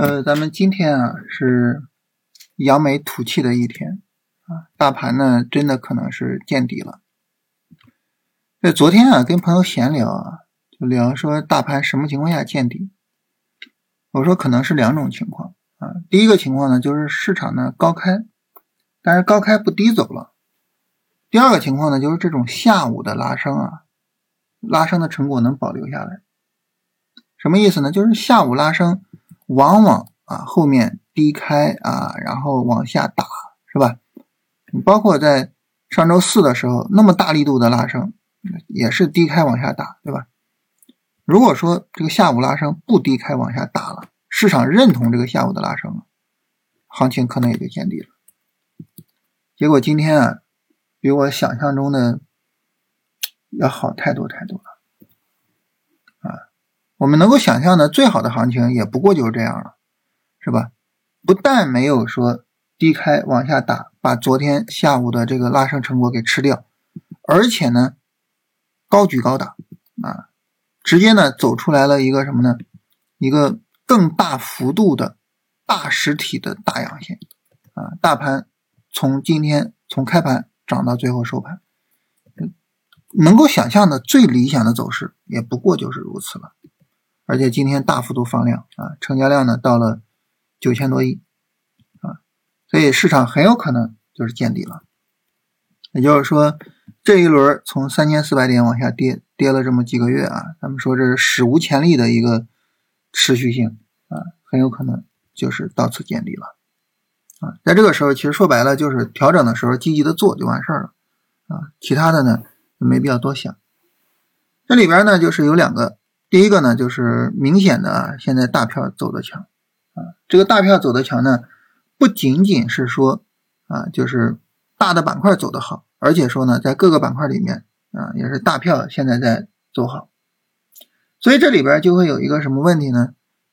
呃，咱们今天啊是扬眉吐气的一天啊，大盘呢真的可能是见底了。在昨天啊跟朋友闲聊啊，就聊说大盘什么情况下见底？我说可能是两种情况啊。第一个情况呢就是市场呢高开，但是高开不低走了。第二个情况呢就是这种下午的拉升啊，拉升的成果能保留下来。什么意思呢？就是下午拉升。往往啊后面低开啊，然后往下打，是吧？包括在上周四的时候，那么大力度的拉升，也是低开往下打，对吧？如果说这个下午拉升不低开往下打了，市场认同这个下午的拉升了，行情可能也就见底了。结果今天啊，比我想象中的要好太多太多了。我们能够想象的最好的行情也不过就是这样了，是吧？不但没有说低开往下打，把昨天下午的这个拉升成果给吃掉，而且呢，高举高打啊，直接呢走出来了一个什么呢？一个更大幅度的大实体的大阳线啊！大盘从今天从开盘涨到最后收盘，能够想象的最理想的走势也不过就是如此了。而且今天大幅度放量啊，成交量呢到了九千多亿啊，所以市场很有可能就是见底了。也就是说，这一轮从三千四百点往下跌，跌了这么几个月啊，咱们说这是史无前例的一个持续性啊，很有可能就是到此见底了啊。在这个时候，其实说白了就是调整的时候积极的做就完事儿了啊，其他的呢没必要多想。这里边呢就是有两个。第一个呢，就是明显的，现在大票走的强啊，这个大票走的强呢，不仅仅是说啊，就是大的板块走的好，而且说呢，在各个板块里面啊，也是大票现在在走好，所以这里边就会有一个什么问题呢？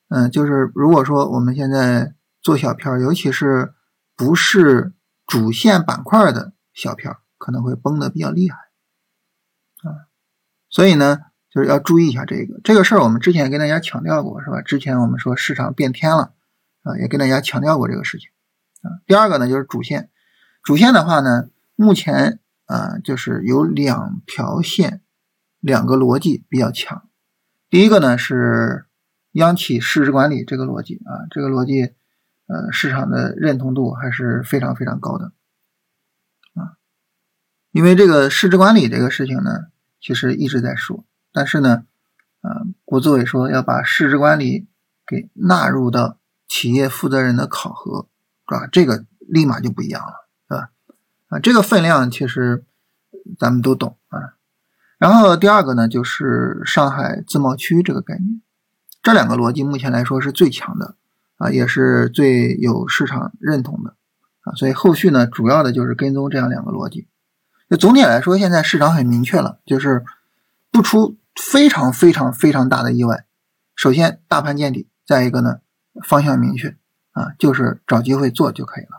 嗯，就是如果说我们现在做小票，尤其是不是主线板块的小票，可能会崩的比较厉害啊，所以呢。就是要注意一下这个这个事儿，我们之前跟大家强调过，是吧？之前我们说市场变天了啊，也跟大家强调过这个事情啊。第二个呢，就是主线，主线的话呢，目前啊，就是有两条线，两个逻辑比较强。第一个呢是央企市值管理这个逻辑啊，这个逻辑呃，市场的认同度还是非常非常高的啊，因为这个市值管理这个事情呢，其实一直在说。但是呢，啊，国资委说要把市值管理给纳入到企业负责人的考核，是吧？这个立马就不一样了，是吧？啊，这个分量其实咱们都懂啊。然后第二个呢，就是上海自贸区这个概念，这两个逻辑目前来说是最强的啊，也是最有市场认同的啊。所以后续呢，主要的就是跟踪这样两个逻辑。就总体来说，现在市场很明确了，就是不出。非常非常非常大的意外，首先大盘见底，再一个呢方向明确啊，就是找机会做就可以了。